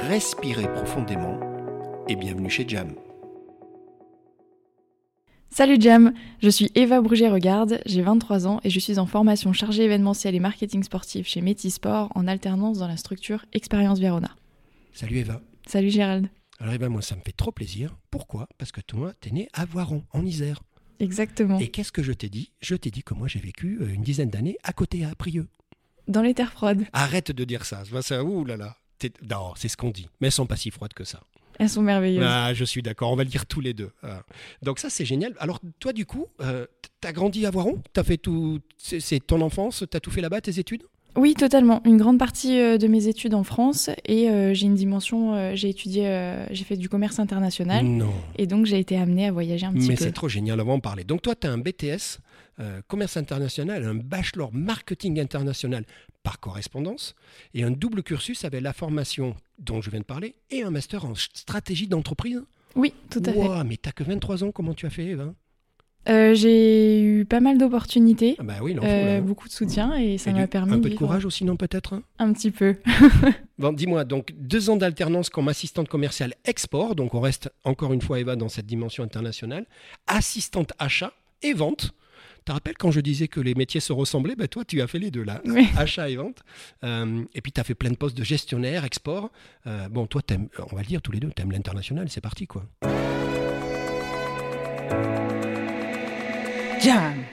respirez profondément et bienvenue chez Jam. Salut Jam, je suis Eva Bruget-Regarde, j'ai 23 ans et je suis en formation chargée événementielle et marketing sportif chez Métisport en alternance dans la structure Expérience Verona. Salut Eva. Salut Gérald. Alors Eva, moi ça me fait trop plaisir. Pourquoi? Parce que toi, t'es né à Voiron, en Isère. Exactement. Et qu'est-ce que je t'ai dit? Je t'ai dit que moi j'ai vécu euh, une dizaine d'années à côté à Aprieux. Dans les terres froides. Arrête de dire ça. Ça, ça ouh là là. Non, c'est ce qu'on dit. Mais elles sont pas si froides que ça. Elles sont merveilleuses. Ah, je suis d'accord, on va le dire tous les deux. Ah. Donc ça, c'est génial. Alors toi, du coup, euh, t'as grandi à Voiron? T'as fait tout... C'est ton enfance? T'as tout fait là-bas, tes études? Oui, totalement. Une grande partie euh, de mes études en France et euh, j'ai une dimension, euh, j'ai étudié, j'ai fait du commerce international Non. et donc j'ai été amenée à voyager un petit Mais peu. c'est trop génial, va en parler. Donc toi, tu as un BTS, commerce international, un bachelor marketing international par correspondance et un double cursus avec la formation dont je viens de parler et un master en stratégie d'entreprise. Oui, tout à fait. Ouah, mais t'as que 23 ans, comment tu as fait, Eva? Euh, j'ai eu pas mal d'opportunités, ah Bah oui, euh, beaucoup de soutien et ça m'a permis Un de peu de courage aussi, non, peut-être hein? Un petit peu. Bon, dis-moi, donc deux ans d'alternance comme assistante commerciale export, donc on reste encore une fois Eva dans cette dimension internationale, assistante achat et vente. Tu te rappelles quand je disais que les métiers se ressemblaient ben Toi, tu as fait les deux là, Oui. achat et vente. Euh, et puis tu as fait plein de postes de gestionnaire, export. Euh, bon, toi, t'aimes- on va le dire tous les deux, tu aimes l'international, c'est parti quoi. Jam.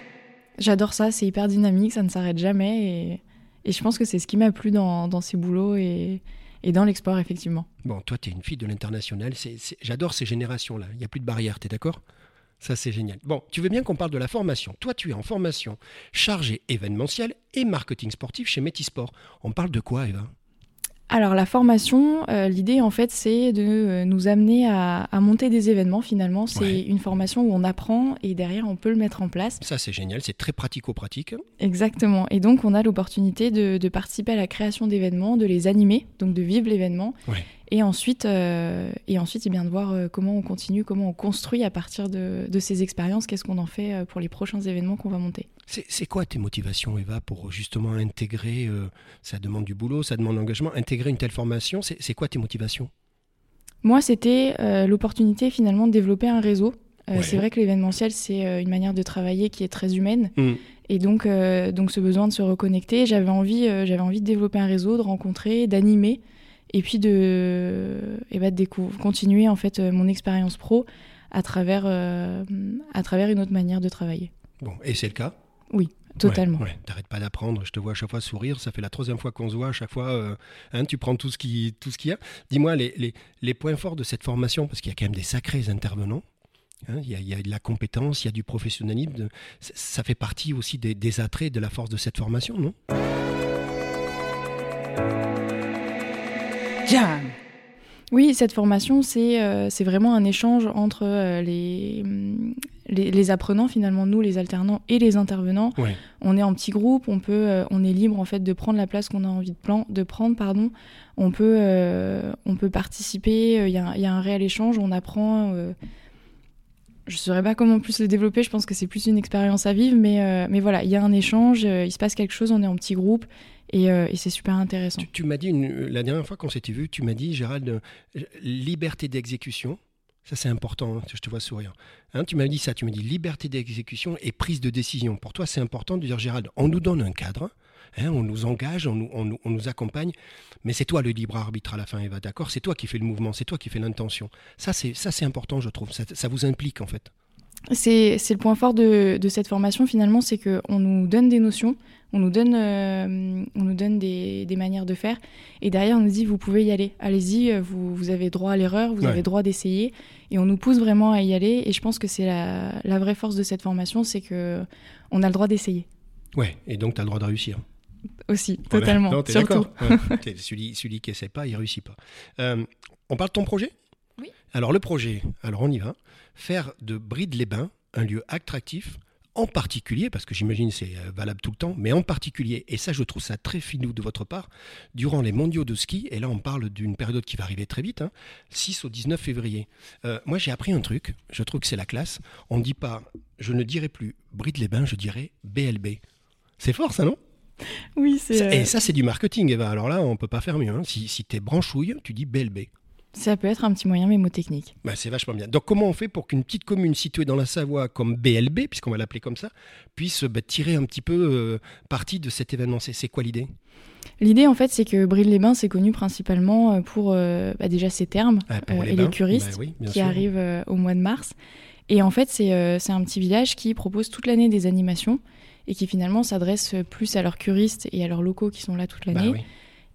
J'adore ça, c'est hyper dynamique, ça ne s'arrête jamais et, et je pense que c'est ce qui m'a plu dans, dans ces boulots et, et dans l'export effectivement. Bon, toi, tu es une fille de l'international. c'est- c'est- J'adore ces générations-là. Il n'y a plus de barrières, tu es d'accord? Ça, c'est génial. Bon, tu veux bien qu'on parle de la formation. Toi, tu es en formation chargée événementielle et marketing sportif chez Métisport. On parle de quoi, Eva? Alors la formation, euh, l'idée en fait c'est de euh, nous amener à, à monter des événements finalement. C'est Ouais. une formation où on apprend et derrière on peut le mettre en place. Ça, c'est génial. C'est très pratico-pratique. Exactement. Et donc on a l'opportunité de, de participer à la création d'événements, de les animer, donc de vivre l'événement. Ouais. Et ensuite, euh, et ensuite, eh bien de voir euh, comment on continue, comment on construit à partir de, de ces expériences, qu'est-ce qu'on en fait euh, pour les prochains événements qu'on va monter. C'est quoi tes motivations, Eva, pour justement intégrer, euh, ça demande du boulot, ça demande l'engagement, intégrer une telle formation C'est quoi tes motivations? Moi, c'était euh, l'opportunité finalement de développer un réseau. Ouais. C'est vrai que l'événementiel, c'est une manière de travailler qui est très humaine. Hmm. Et donc, donc ce besoin de se reconnecter, j'avais envie, j'avais envie de développer un réseau, de rencontrer, d'animer, et puis de, et bah, de décou- continuer en fait euh, mon expérience pro à travers, euh, à travers une autre manière de travailler. Bon, et c'est le cas? Totalement. Ouais, ouais. T'arrêtes pas d'apprendre. Je te vois à chaque fois sourire. Ça fait la troisième fois qu'on se voit. À chaque fois, euh, hein, tu prends tout ce qui, tout ce qu'il y a. Dis-moi les, les, les points forts de cette formation, parce qu'il y a quand même des sacrés intervenants. Hein, il, y a, il y a de la compétence, il y a du professionnalisme. de- ça, fait partie aussi des, des attraits de la force de cette formation, non? Oui, cette formation, c'est euh, c'est vraiment un échange entre euh, les, hum, les, les apprenants, finalement, nous, les alternants et les intervenants. Ouais. On est en petit groupe, on, peut, euh, on est libre en fait de prendre la place qu'on a envie de, plan- de prendre. Pardon. On, peut, euh, on peut participer, il y, a, un- il y a un réel échange, on apprend. Je ne saurais pas comment plus le développer, je pense que c'est plus une expérience à vivre, mais, euh, mais voilà, il y a un échange, euh, il se passe quelque chose, on est en petit groupe et, euh, c'est super intéressant. Tu, m'as dit, la dernière fois qu'on s'était vu, tu m'as dit, Gérald, liberté d'exécution. Ça, c'est important, hein, je te vois sourire. Hein, tu m'as dit ça, tu m'as dit liberté d'exécution et prise de décision. Pour toi, c'est important de dire, Gérald, on nous donne un cadre, hein, on nous engage, on nous, on nous- on nous accompagne, mais c'est toi le libre arbitre à la fin, Eva, d'accord? C'est toi qui fais le mouvement, c'est toi qui fais l'intention. Ça, c'est ça, c'est important, je trouve. Ça, ça vous implique, en fait. C'est le point fort de, de cette formation finalement, c'est qu'on nous donne des notions, on nous donne, euh, on nous donne des, des manières de faire, et derrière on nous dit vous pouvez y aller, allez-y, euh, vous, vous avez droit à l'erreur, vous Ouais. avez droit d'essayer, et on nous pousse vraiment à y aller, et je pense que c'est la, la vraie force de cette formation, c'est que on a le droit d'essayer. Ouais, et donc tu as le droit de réussir. Aussi, totalement. Non, t'es d'accord. celui, celui qui essaie pas, il réussit pas. Euh, on parle de ton projet? Oui. Alors le projet, alors on y va. Faire de Bride-les-Bains un lieu attractif en particulier, parce que j'imagine c'est euh, valable tout le temps, mais en particulier, et ça je trouve ça très finou de votre part, durant les mondiaux de ski, et là on parle d'une période qui va arriver très vite, 6 hein, au 19 février. Euh, moi j'ai appris un truc, je trouve que c'est la classe, on ne dit pas, je ne dirais plus Bride-les-Bains, je dirais BLB. C'est fort ça, non? Oui, c'est. Et euh, ça, c'est du marketing, Eva. Alors là, on peut pas faire mieux. Hein. Si, si tu es branchouille, tu dis BLB. Ça peut être un petit moyen mémotechnique. Bah, c'est vachement bien. Donc comment on fait pour qu'une petite commune située dans la Savoie comme BLB, puisqu'on va l'appeler comme ça, puisse bah, tirer un petit peu euh, parti de cet événement? C'est quoi l'idée? L'idée en fait c'est que Brille-les-Bains c'est connu principalement euh, pour euh, bah, déjà ses termes ah, et les curistes qui arrivent au mois de mars. Et en fait c'est un petit village qui propose toute l'année des animations et qui finalement s'adresse plus à leurs curistes et à leurs locaux qui sont là toute l'année.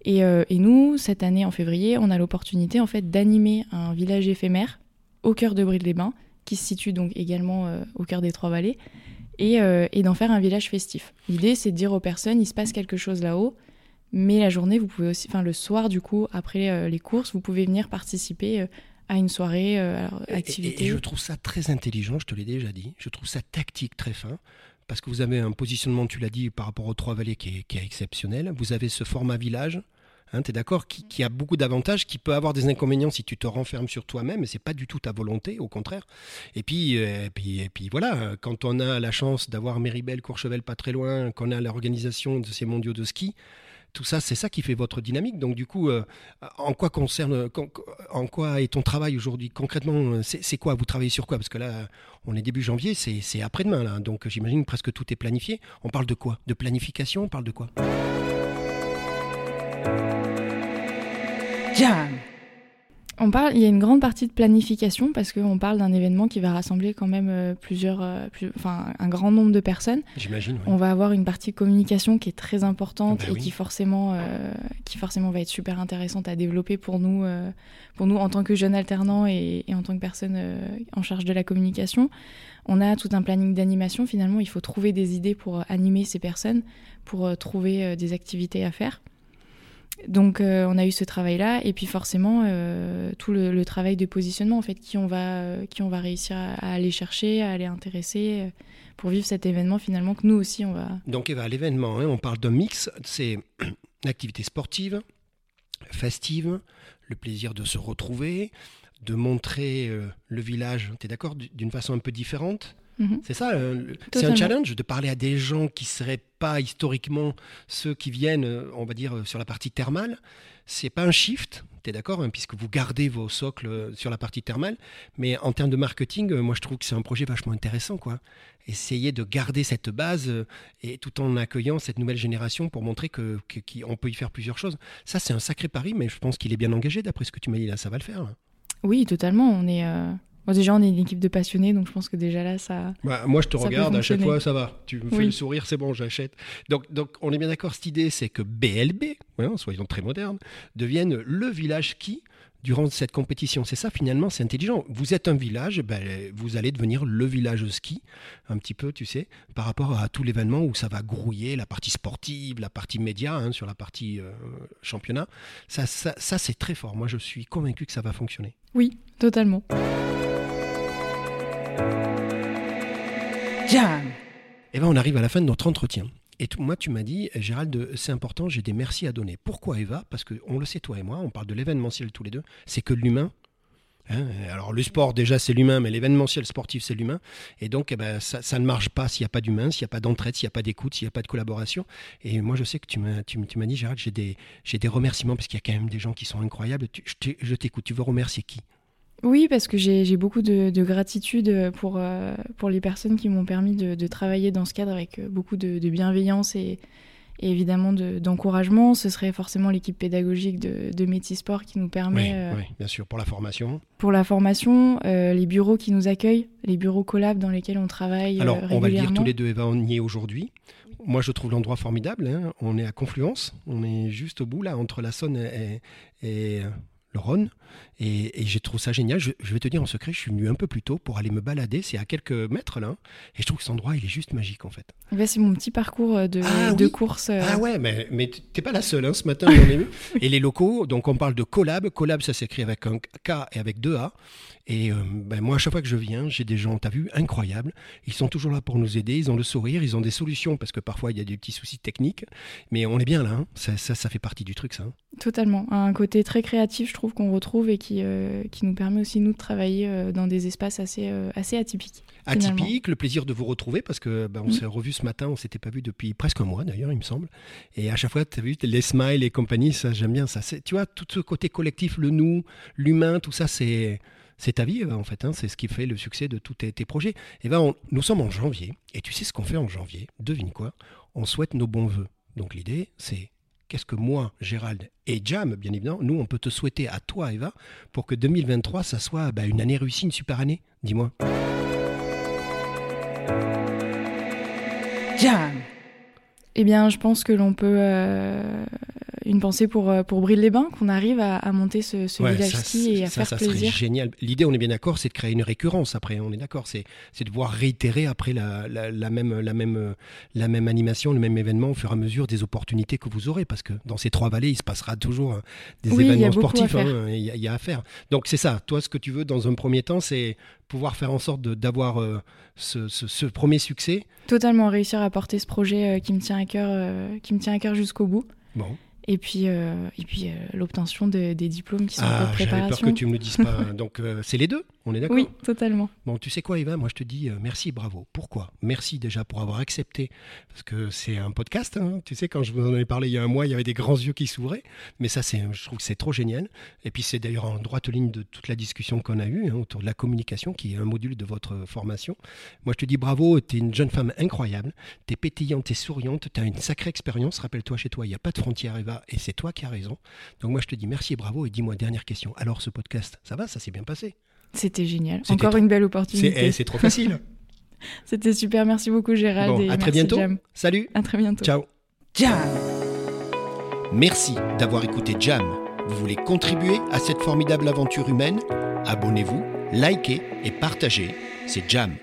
Euh, et, nous, cette année, en février, on a l'opportunité en fait d'animer un village éphémère au cœur de Bride-les-Bains, qui se situe donc également euh, au cœur des Trois-Vallées, euh, et, d'en faire un village festif. L'idée, c'est de dire aux personnes, il se passe quelque chose là-haut, mais la journée, vous pouvez aussi, enfin le soir du coup, après les courses, vous pouvez venir participer à une soirée, activité. Et, et, je trouve ça très intelligent, je te l'ai déjà dit. Je trouve ça tactique, très fin parce que vous avez un positionnement, tu l'as dit, par rapport aux Trois-Vallées qui est, exceptionnel. Vous avez ce format village. Hein, tu es d'accord qui, a beaucoup d'avantages, qui peut avoir des inconvénients si tu te renfermes sur toi-même, et c'est pas du tout ta volonté, au contraire. Et puis, euh, et puis, et puis voilà, quand on a la chance d'avoir Méribel, Courchevel pas très loin, qu'on a l'organisation de ces mondiaux de ski, tout ça, c'est ça qui fait votre dynamique. Donc du coup, euh, en quoi concerne, en quoi est ton travail aujourd'hui concrètement C'est quoi? Vous travaillez sur quoi? Parce que là, on est début janvier, c'est après-demain là. Donc j'imagine presque tout est planifié. On parle de quoi? De planification On parle de quoi? Jam on parle, il y a une grande partie de planification parce qu'on parle d'un événement qui va rassembler quand même euh, plusieurs, euh, enfin un grand nombre de personnes. J'imagine. On va avoir une partie de communication qui est très importante bah et qui forcément, euh, qui forcément va être super intéressante à développer pour nous, pour nous en tant que jeunes alternants et, et en tant que personnes en charge de la communication. On a tout un planning d'animation. Finalement, il faut trouver des idées pour animer ces personnes, pour trouver des activités à faire. Donc euh, on a eu ce travail-là et puis forcément euh, tout le, travail de positionnement en fait qui on va euh, qui on va réussir à, aller chercher, à aller intéresser pour vivre cet événement finalement que nous aussi on va. Donc Eva, l'événement, hein, on parle d'un mix, c'est l'activité sportive, festive, le plaisir de se retrouver, de montrer le village, tu es d'accord, d'une façon un peu différente Mhm. C'est ça, euh, c'est un challenge de parler à des gens qui ne seraient pas historiquement ceux qui viennent, euh, on va dire, euh, sur la partie thermale. C'est pas un shift, tu es d'accord, hein, puisque vous gardez vos socles sur la partie thermale. Mais en termes de marketing, moi je trouve que c'est un projet vachement intéressant. quoi. Essayer de garder cette base et tout en accueillant cette nouvelle génération pour montrer qu'on que, peut y faire plusieurs choses. Ça, c'est un sacré pari, mais je pense qu'il est bien engagé d'après ce que tu m'as dit là. Ça va le faire. Oui, totalement. On est déjà, on est une équipe de passionnés, donc je pense que déjà là, ça. Bah, moi, je te regarde à chaque fois, ça va. Tu me fais le sourire, c'est bon, j'achète. Donc, donc, on est bien d'accord, cette idée, c'est que BLB, soyons très modernes, devienne le village qui durant cette compétition. C'est ça finalement, c'est intelligent. Vous êtes un village, ben, vous allez devenir le village ski, un petit peu, tu sais, par rapport à tout l'événement où ça va grouiller la partie sportive, la partie média, hein, sur la partie euh, championnat. Ça, ça, ça c'est très fort. Moi, je suis convaincu que ça va fonctionner. Oui, totalement. Et eh ben, on arrive à la fin de notre entretien. Et moi, tu m'as dit, Gérald, c'est important, j'ai des merci à donner. Pourquoi Eva? Parce qu'on le sait, toi et moi, on parle de l'événementiel tous les deux, c'est que l'humain. Hein, alors le sport déjà c'est l'humain, mais l'événementiel sportif c'est l'humain. Et donc eh ben, ça, ne marche pas s'il n'y a pas d'humain, s'il n'y a pas d'entraide, s'il n'y a pas d'écoute, s'il n'y a pas de collaboration. Et moi je sais que tu m'as, tu, m'as dit Gérald, j'ai des, j'ai des remerciements parce qu'il y a quand même des gens qui sont incroyables. je t'écoute, tu veux remercier qui? Oui, parce que j'ai beaucoup de, gratitude pour, euh, pour les personnes qui m'ont permis de, travailler dans ce cadre avec beaucoup de, bienveillance et, évidemment d'encouragement. ce serait forcément l'équipe pédagogique de, de Métisport qui nous permet... Euh, oui, bien sûr, pour la formation. Pour la formation, euh, les bureaux qui nous accueillent, les bureaux collab dans lesquels on travaille Alors, on va le dire tous les deux, Eva, on y est aujourd'hui. Moi, je trouve l'endroit formidable. Hein. On est à Confluence. On est juste au bout, là, entre la Saône et, et le Rhône. Et, et j'ai trouvé ça génial. Je, je vais te dire en secret, je suis venu un peu plus tôt pour aller me balader. C'est à quelques mètres là. Et je trouve que cet endroit, il est juste magique en fait. Bah, c'est mon petit parcours euh, de, Ah de oui. course. euh, Ah ouais, mais, mais t'es pas la seule hein, ce matin, ai vu. Et les locaux, donc on parle de collab. Collab, ça s'écrit avec un K et avec deux A. Et euh, ben, moi, à chaque fois que je viens, j'ai des gens, t'as vu, incroyables. Ils sont toujours là pour nous aider. Ils ont le sourire, ils ont des solutions parce que parfois il y a des petits soucis techniques. Mais on est bien là. hein. Ça, ça, ça fait partie du truc, ça. hein. Totalement. Un côté très créatif, je trouve, qu'on retrouve et qui, euh, qui nous permet aussi, nous, de travailler euh, dans des espaces assez, euh, assez atypiques. Finalement. Atypique, le plaisir de vous retrouver parce que ben, on Mm. s'est revus ce matin, on s'était pas vu depuis presque un mois d'ailleurs, il me semble. Et à chaque fois, tu as vu les smiles et compagnie, ça j'aime bien ça. Tu vois, tout ce côté collectif, le nous, l'humain, tout ça, c'est c'est ta vie Eva, en fait. hein. C'est ce qui fait le succès de tous tes, tes projets. Et ben, on- nous sommes en janvier et tu sais ce qu'on fait en janvier? Devine quoi? On souhaite nos bons voeux. Donc l'idée, c'est qu'est-ce que moi, Gérald et Jam, bien évidemment, nous, on peut te souhaiter à toi, Eva, pour que 2023, ça soit ben, une année réussie, une super année. Dis-moi. Jam. Eh bien, je pense que l'on peut. euh, une pensée pour, euh, pour Brille-les-Bains, qu'on arrive à, à monter ce, ce Ouais, village ça, ski et à ça, faire ça serait plaisir. génial. L'idée, on est bien d'accord, c'est de créer une récurrence après. On est d'accord, c'est de pouvoir réitérer après la, la, la même, la, même, euh, la même animation, le même événement au fur et à mesure des opportunités que vous aurez. Parce que dans ces trois vallées, il se passera toujours hein, des Oui, événements sportifs. faire. hein, Il y, a- il y a à faire. Donc c'est ça. Toi, ce que tu veux dans un premier temps, c'est pouvoir faire en sorte d'avoir euh, ce, ce- ce premier succès. Totalement réussir à porter ce projet euh, qui me tient à cœur, euh, qui me tient à cœur jusqu'au bout. Bon. Et puis, euh, et puis euh, l'obtention de- des diplômes qui sont en Ah, cours de j'avais peur préparation. que tu me le dises pas. Donc euh, c'est les deux. On est d'accord Oui, totalement. Bon, tu sais quoi, Eva? Moi, je te dis merci, bravo. Pourquoi? Merci déjà pour avoir accepté, parce que c'est un podcast. hein. Tu sais, quand je vous en avais parlé il y a un mois, il y avait des grands yeux qui s'ouvraient. Mais ça, c'est, je trouve que c'est trop génial. Et puis, c'est d'ailleurs en droite ligne de toute la discussion qu'on a eue hein, autour de la communication, qui est un module de votre formation. Moi, je te dis bravo. Tu es une jeune femme incroyable. Tu es pétillante, tu es souriante. Tu as une sacrée expérience. Rappelle-toi, chez toi, il n'y a pas de frontières, Eva, et c'est toi qui as raison. Donc, moi, je te dis merci et bravo. Et dis-moi, dernière question. Alors, ce podcast, ça va? Ça s'est bien passé? C'était génial. C'était Encore trop- une belle C'est, opportunité. eh, c'est trop facile. C'était super. Merci beaucoup, Gérald. Bon, et à très merci, bientôt. Jam. Salut. À très bientôt. Ciao. Jam. Merci d'avoir écouté Jam. Vous voulez contribuer à cette formidable aventure humaine? Abonnez-vous, likez et partagez. C'est Jam.